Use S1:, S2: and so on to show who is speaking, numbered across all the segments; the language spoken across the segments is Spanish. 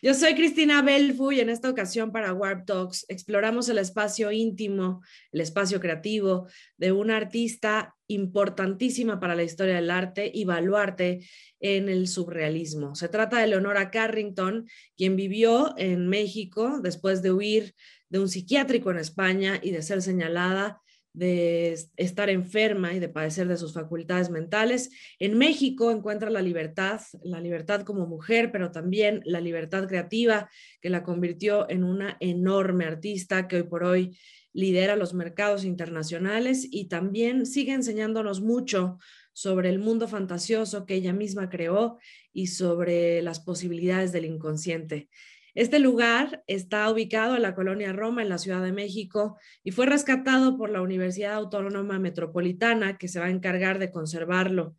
S1: Yo soy Cristina Belfu y en esta ocasión para Warp Talks exploramos el espacio íntimo, el espacio creativo de una artista importantísima para la historia del arte y baluarte en el surrealismo. Se trata de Leonora Carrington, quien vivió en México después de huir de un psiquiátrico en España y de ser señalada de estar enferma y de padecer de sus facultades mentales. En México encuentra la libertad, la libertad como mujer, pero también la libertad creativa que la convirtió en una enorme artista que hoy por hoy lidera los mercados internacionales y también sigue enseñándonos mucho sobre el mundo fantasioso que ella misma creó y sobre las posibilidades del inconsciente. Este lugar está ubicado en la colonia Roma, en la Ciudad de México, y fue rescatado por la Universidad Autónoma Metropolitana, que se va a encargar de conservarlo.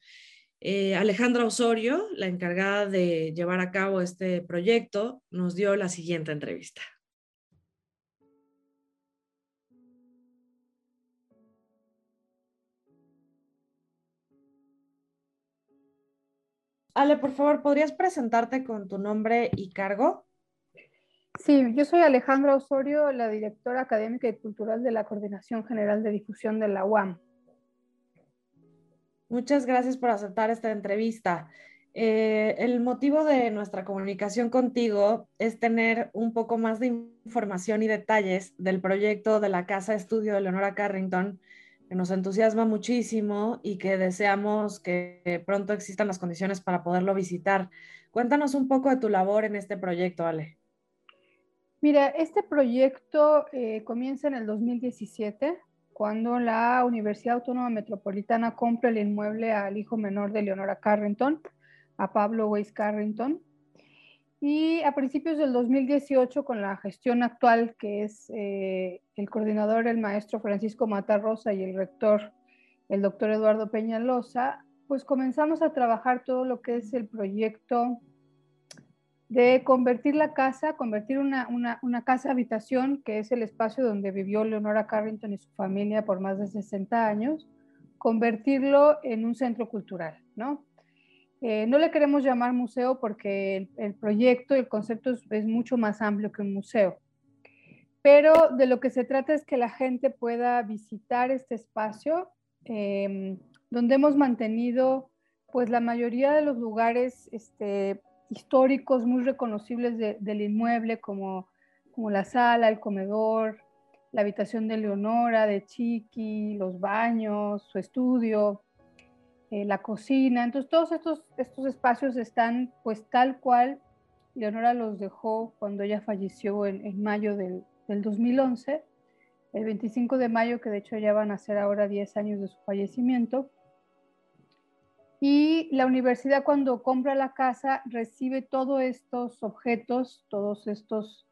S1: Eh, Alejandra Osorio, la encargada de llevar a cabo este proyecto, nos dio la siguiente entrevista. Ale, por favor, ¿podrías presentarte con tu nombre y cargo?
S2: Sí, yo soy Alejandra Osorio, la directora académica y cultural de la Coordinación General de Difusión de la UAM.
S1: Muchas gracias por aceptar esta entrevista. Eh, el motivo de nuestra comunicación contigo es tener un poco más de información y detalles del proyecto de la Casa Estudio de Leonora Carrington, que nos entusiasma muchísimo y que deseamos que pronto existan las condiciones para poderlo visitar. Cuéntanos un poco de tu labor en este proyecto, Ale.
S2: Mira, este proyecto eh, comienza en el 2017, cuando la Universidad Autónoma Metropolitana compra el inmueble al hijo menor de Leonora Carrington, a Pablo Weiss Carrington. Y a principios del 2018, con la gestión actual, que es eh, el coordinador, el maestro Francisco Matarrosa y el rector, el doctor Eduardo Peñalosa, pues comenzamos a trabajar todo lo que es el proyecto de convertir la casa, convertir una, casa habitación, que es el espacio donde vivió Leonora Carrington y su familia por más de 60 años, convertirlo en un centro cultural, ¿no? Eh, no le queremos llamar museo porque el, proyecto el concepto es, mucho más amplio que un museo. Pero de lo que se trata es que la gente pueda visitar este espacio em, donde hemos mantenido pues la mayoría de los lugares este, históricos muy reconocibles del inmueble, como, como la sala, el comedor, la habitación de Leonora, de Chiqui, los baños, su estudio, eh, la cocina. Entonces, todos estos, estos espacios están pues tal cual Leonora los dejó cuando ella falleció en, en mayo del, del, 2011, el 25 de mayo, que de hecho ya van a ser ahora 10 años de su fallecimiento. Y la universidad cuando compra la casa recibe todos estos objetos, todos estos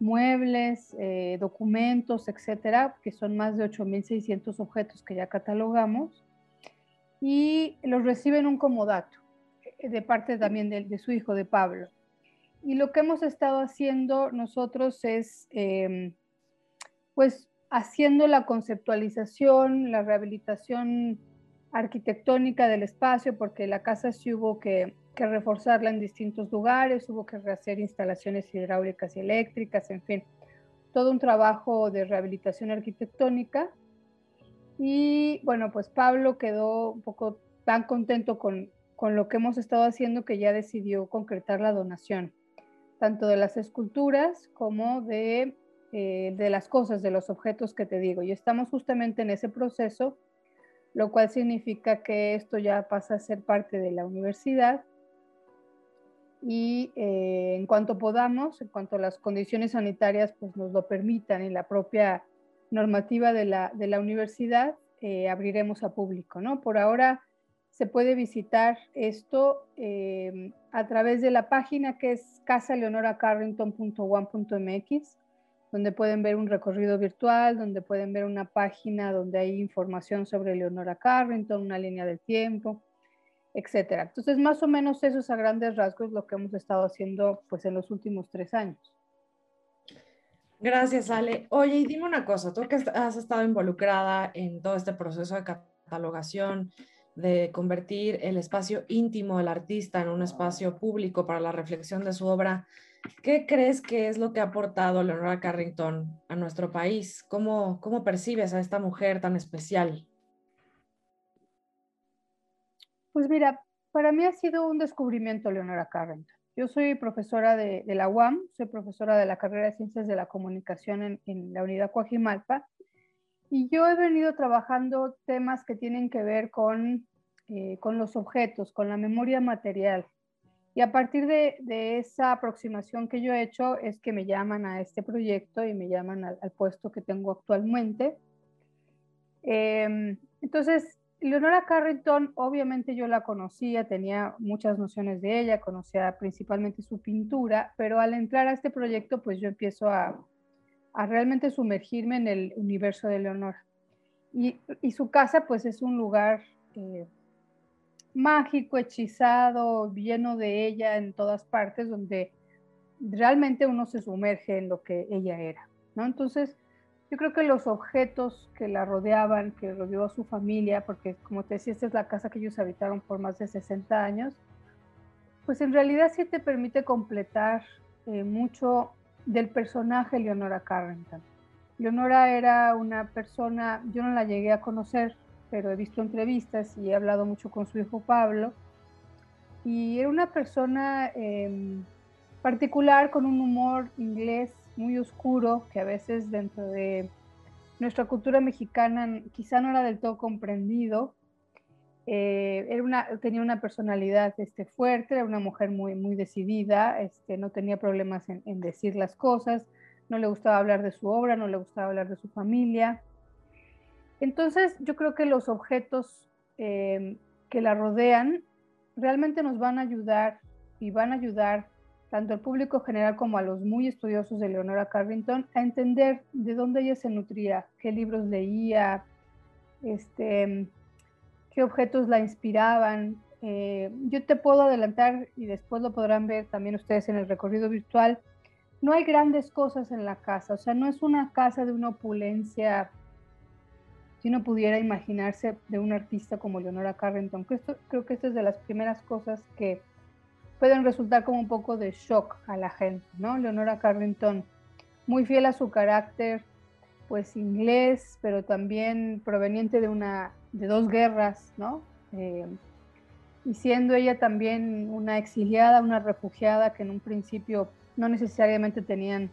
S2: muebles, eh, documentos, etcétera, que son más de 8.600 objetos que ya catalogamos, y los recibe en un comodato eh, de parte también de, su hijo, de Pablo. Y lo que hemos estado haciendo nosotros es, em, pues, haciendo la conceptualización, la rehabilitación arquitectónica del espacio, porque la casa sí hubo que, reforzarla en distintos lugares, hubo que rehacer instalaciones hidráulicas y eléctricas, en fin, todo un trabajo de rehabilitación arquitectónica. Y bueno, pues Pablo quedó un poco tan contento con, lo que hemos estado haciendo que ya decidió concretar la donación, tanto de las esculturas como de, eh, de las cosas, de los objetos que te digo. Y estamos justamente en ese proceso lo cual significa que esto ya pasa a ser parte de la universidad y eh, en cuanto podamos, en cuanto las condiciones sanitarias pues, nos lo permitan y la propia normativa de la, de la universidad, eh, abriremos a público. ¿no? Por ahora se puede visitar esto eh, a través de la página que es casaleonoracarrington.one.mx donde pueden ver un recorrido virtual, donde pueden ver una página donde hay información sobre Leonora Carrington, una línea del tiempo, etcétera. Entonces, más o menos eso es a grandes rasgos lo que hemos estado haciendo pues en los últimos tres años.
S1: Gracias, Ale. Oye, y dime una cosa, tú que has estado involucrada en todo este proceso de catalogación, de convertir el espacio íntimo del artista en un espacio público para la reflexión de su obra, ¿Qué crees que es lo que ha aportado Leonora Carrington a nuestro país? ¿Cómo, cómo percibes a esta mujer tan especial?
S2: Pues mira, para mí ha sido un descubrimiento Leonora Carrington. Yo soy profesora de, la UAM, soy profesora de la carrera de Ciencias de la Comunicación en, la unidad Coajimalpa y yo he venido trabajando temas que tienen que ver con, eh, con los objetos, con la memoria material. Y a partir de, esa aproximación que yo he hecho es que me llaman a este proyecto y me llaman al, puesto que tengo actualmente. Em, entonces, Leonora Carrington, obviamente yo la conocía, tenía muchas nociones de ella, conocía principalmente su pintura, pero al entrar a este proyecto, pues yo empiezo a, a realmente sumergirme en el universo de Leonora. Y, su casa pues es un lugar eh, mágico, hechizado, lleno de ella en todas partes, donde realmente uno se sumerge en lo que ella era, ¿no? Entonces, yo creo que los objetos que la rodeaban, que rodeó a su familia, porque como te decía, esta es la casa que ellos habitaron por más de 60 años, pues en realidad sí te permite completar eh, mucho del personaje Leonora Carrington. Leonora era una persona, yo no la llegué a conocer, pero he visto entrevistas y he hablado mucho con su hijo Pablo, y era una persona em, particular con un humor inglés muy oscuro que a veces dentro de nuestra cultura mexicana quizá no era del todo comprendido, eh, era una, tenía una personalidad este, fuerte, era una mujer muy, muy decidida, este, no tenía problemas en, decir las cosas, no le gustaba hablar de su obra, no le gustaba hablar de su familia. Entonces yo creo que los objetos eh, que la rodean realmente nos van a ayudar y van a ayudar tanto al público general como a los muy estudiosos de Leonora Carrington a entender de dónde ella se nutría, qué libros leía, este, qué objetos la inspiraban. Eh, yo te puedo adelantar y después lo podrán ver también ustedes en el recorrido virtual. No hay grandes cosas en la casa, o sea, no es una casa de una opulencia si uno pudiera imaginarse de un artista como Leonora Carrington. Creo, que esta es de las primeras cosas que pueden resultar como un poco de shock a la gente, ¿no? Leonora Carrington, muy fiel a su carácter, pues inglés, pero también proveniente de una de dos guerras, ¿no? Eh, y siendo ella también una exiliada, una refugiada que en un principio no necesariamente tenían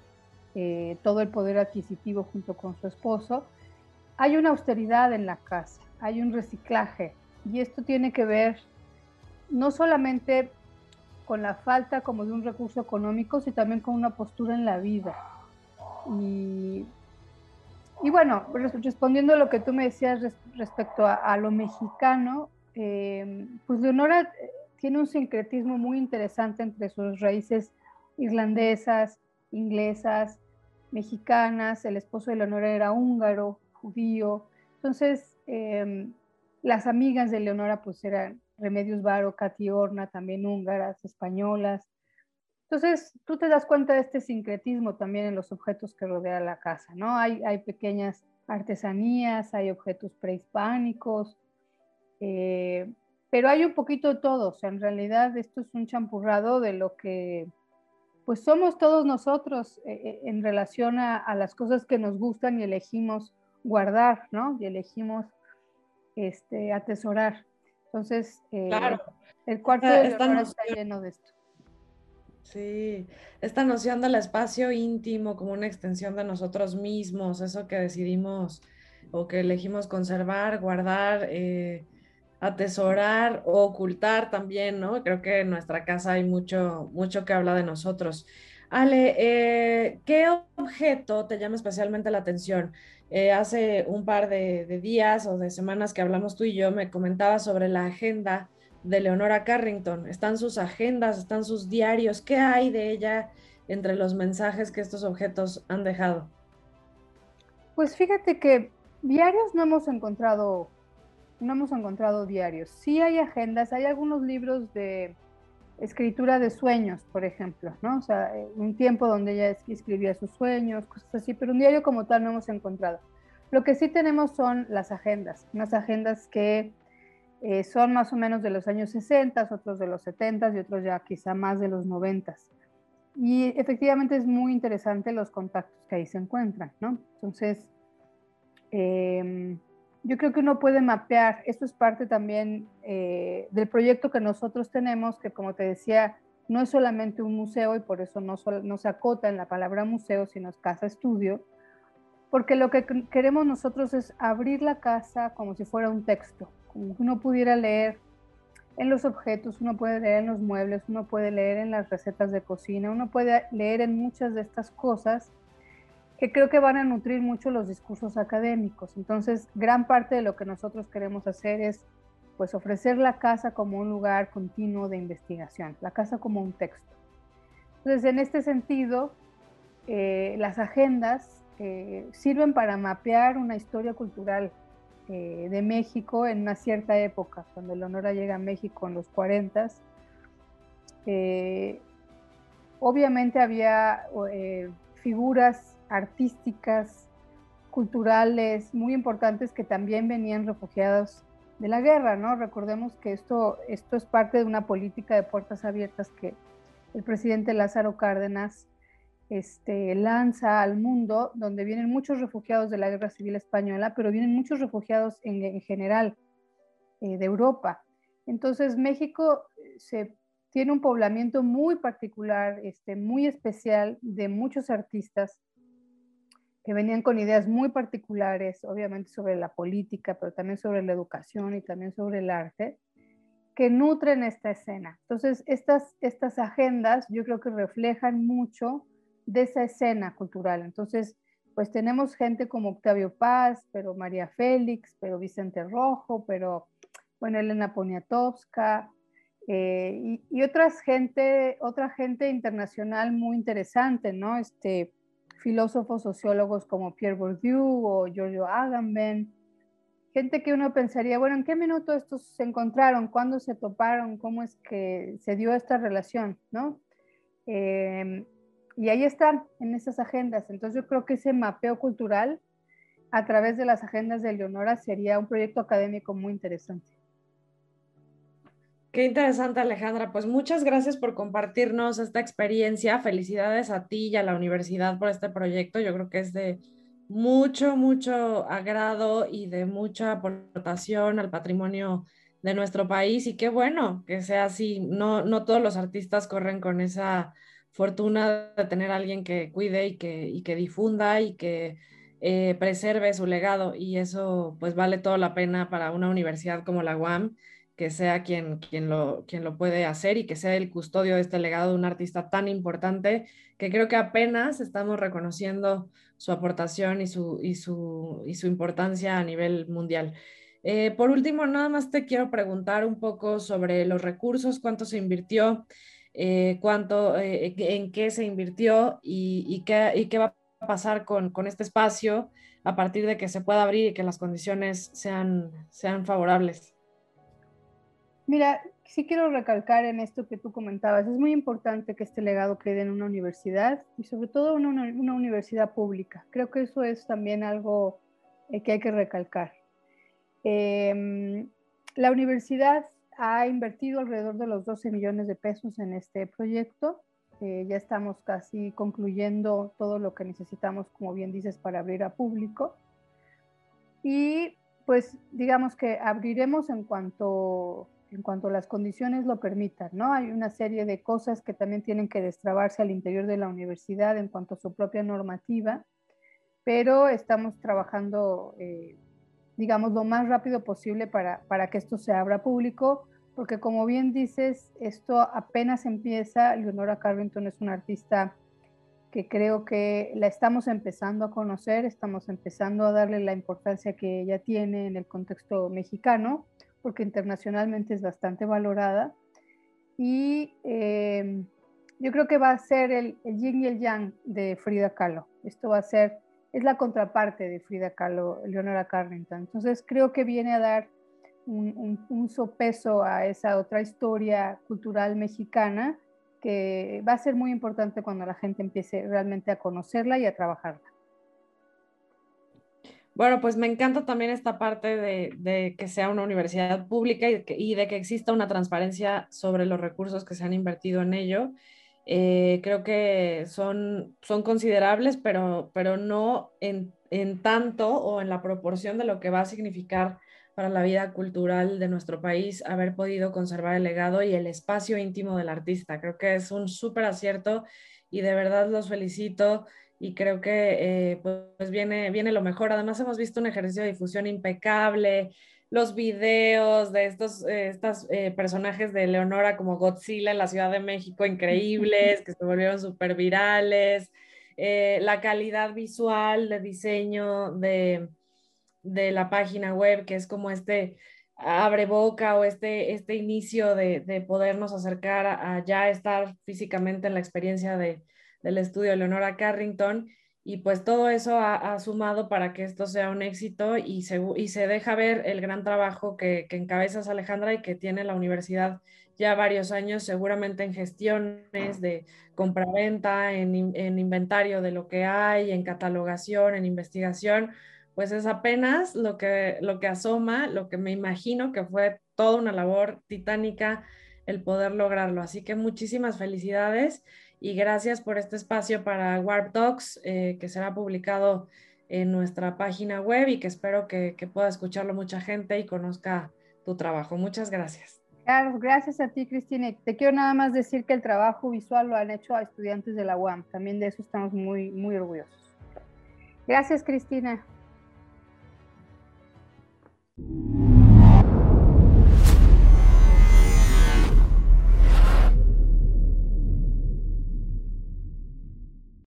S2: eh, todo el poder adquisitivo junto con su esposo, hay una austeridad en la casa, hay un reciclaje y esto tiene que ver no solamente con la falta como de un recurso económico, sino también con una postura en la vida. Y bueno, respondiendo a lo que tú me decías respecto a, lo mexicano, em, pues Leonora eh, tiene un sincretismo muy interesante entre sus raíces irlandesas, inglesas, mexicanas. El esposo de Leonora era húngaro, judío. Entonces, em, las amigas de Leonora pues eran Remedios Varo, Katy Horna, también húngaras, españolas. Entonces, tú te das cuenta de este sincretismo también en los objetos que rodean la casa, ¿no? Hay, pequeñas artesanías, hay objetos prehispánicos, eh, pero hay un poquito de todo, o sea, en realidad esto es un champurrado de lo que pues somos todos nosotros eh, eh, en relación a, las cosas que nos gustan y elegimos guardar, ¿no? Y elegimos este, atesorar. Entonces, el cuarto de está lleno de esto.
S1: Sí, esta noción del espacio íntimo como una extensión de nosotros mismos, eso que decidimos o que elegimos conservar, guardar, eh, atesorar o ocultar también, ¿no? Creo que en nuestra casa hay mucho, mucho que habla de nosotros. Ale, eh, ¿qué objeto te llama especialmente la atención? Eh, hace un par de, días o de semanas que hablamos tú y yo, me comentaba sobre la agenda de Leonora Carrington? ¿Están sus agendas, están sus diarios? ¿Qué hay de ella entre los mensajes que estos objetos han dejado?
S2: Pues fíjate que diarios no hemos encontrado, no hemos encontrado diarios. Sí hay agendas, hay algunos libros de escritura de sueños, por ejemplo, ¿no? O sea, un tiempo donde ella escribía sus sueños, cosas así, pero un diario como tal no hemos encontrado. Lo que sí tenemos son las agendas, unas agendas que eh, son más o menos de los años 60, otros de los 70 y otros ya quizá más de los 90. y efectivamente es muy interesante los contactos que ahí se encuentran, ¿no? Entonces, em, yo creo que uno puede mapear, esto es parte también eh, del proyecto que nosotros tenemos, que como te decía, no es solamente un museo y por eso no, no se acota en la palabra museo, sino es casa estudio, porque lo que queremos nosotros es abrir la casa como si fuera un texto, como que uno pudiera leer en los objetos, uno puede leer en los muebles, uno puede leer en las recetas de cocina, uno puede leer en muchas de estas cosas que creo que van a nutrir mucho los discursos académicos. Entonces, gran parte de lo que nosotros queremos hacer es pues ofrecer la casa como un lugar continuo de investigación, la casa como un texto. Entonces, en este sentido, eh, las agendas eh, sirven para mapear una historia cultural eh, de México en una cierta época, cuando Leonora llega a México en los 40. obviamente había figuras artísticas, culturales muy importantes que también venían refugiados de la guerra, ¿no? Recordemos que esto, esto es parte de una política de puertas abiertas que el presidente Lázaro Cárdenas este, lanza al mundo, donde vienen muchos refugiados de la guerra civil española, pero vienen muchos refugiados en, general eh, de Europa. Entonces México eh, se, tiene un poblamiento muy particular, este, muy especial de muchos artistas que venían con ideas muy particulares, obviamente sobre la política, pero también sobre la educación y también sobre el arte, que nutren esta escena. Entonces, estas, estas agendas yo creo que reflejan mucho de esa escena cultural. Entonces, pues tenemos gente como Octavio Paz, pero María Félix, pero Vicente Rojo, pero, bueno, Elena Poniatowska, eh, y, y, otras gente, otra gente internacional muy interesante, ¿no? Este, filósofos sociólogos como Pierre Bourdieu o Giorgio Agamben, gente que uno pensaría, bueno, ¿en qué minuto estos se encontraron? ¿Cuándo se toparon? ¿Cómo es que se dio esta relación? ¿no? Em, y ahí están, en esas agendas. Entonces yo creo que ese mapeo cultural a través de las agendas de Leonora sería un proyecto académico muy interesante.
S1: Qué interesante, Alejandra. Pues muchas gracias por compartirnos esta experiencia. Felicidades a ti y a la universidad por este proyecto. Yo creo que es de mucho, mucho agrado y de mucha aportación al patrimonio de nuestro país. Y qué bueno que sea así. No, no todos los artistas corren con esa fortuna de tener alguien que cuide y que, y que difunda y que eh, preserve su legado. Y eso pues vale toda la pena para una universidad como la UAM que sea quien, quien, lo, quien lo puede hacer y que sea el custodio de este legado de un artista tan importante que creo que apenas estamos reconociendo su aportación y su, y su, y su importancia a nivel mundial. Eh, por último, nada más te quiero preguntar un poco sobre los recursos, cuánto se invirtió, eh, cuánto, eh, en qué se invirtió y, y, qué, y, qué, va a pasar con, con, este espacio a partir de que se pueda abrir y que las condiciones sean, sean favorables.
S2: Mira, sí quiero recalcar en esto que tú comentabas, es muy importante que este legado quede en una universidad y sobre todo en una, universidad pública. Creo que eso es también algo eh, que hay que recalcar. Em, la universidad ha invertido alrededor de los 12 millones de pesos en este proyecto. Eh, ya estamos casi concluyendo todo lo que necesitamos, como bien dices, para abrir a público. Y pues digamos que abriremos en cuanto en cuanto las condiciones lo permitan, ¿no? Hay una serie de cosas que también tienen que destrabarse al interior de la universidad en cuanto a su propia normativa, pero estamos trabajando, eh, digamos, lo más rápido posible para, para que esto se abra público, porque como bien dices, esto apenas empieza, Leonora Carrington es una artista que creo que la estamos empezando a conocer, estamos empezando a darle la importancia que ella tiene en el contexto mexicano, porque internacionalmente es bastante valorada. Y em, yo creo que va a ser el, el, yin y el yang de Frida Kahlo. Esto va a ser, es la contraparte de Frida Kahlo, Leonora Carrington. Entonces creo que viene a dar un, un, sopeso a esa otra historia cultural mexicana que va a ser muy importante cuando la gente empiece realmente a conocerla y a trabajarla.
S1: Bueno, pues me encanta también esta parte de, que sea una universidad pública y, de que exista una transparencia sobre los recursos que se han invertido en ello. Eh, creo que son, son considerables, pero, pero no en, en tanto o en la proporción de lo que va a significar para la vida cultural de nuestro país haber podido conservar el legado y el espacio íntimo del artista. Creo que es un súper acierto y de verdad los felicito y creo que eh, pues viene, viene lo mejor. Además hemos visto un ejercicio de difusión impecable, los videos de estos eh, eh, personajes de Leonora como Godzilla en la Ciudad de México, increíbles, que se volvieron súper virales, la calidad visual de diseño de de la página web, que es como este abre boca o este, este inicio de, de podernos acercar a, ya estar físicamente en la experiencia de, del estudio Leonora Carrington. Y pues todo eso ha, sumado para que esto sea un éxito y se, y se deja ver el gran trabajo que, que encabezas Alejandra y que tiene la universidad ya varios años, seguramente en gestiones de compraventa, en, en inventario de lo que hay, en catalogación, en investigación pues es apenas lo que, lo que asoma, lo que me imagino que fue toda una labor titánica el poder lograrlo. Así que muchísimas felicidades y gracias por este espacio para Warp Talks, eh, que será publicado en nuestra página web y que espero que, pueda escucharlo mucha gente y conozca tu trabajo. Muchas gracias.
S2: Claro, gracias a ti, Cristina. Te quiero nada más decir que el trabajo visual lo han hecho a estudiantes de la UAM. También de eso estamos muy, muy orgullosos. Gracias, Cristina.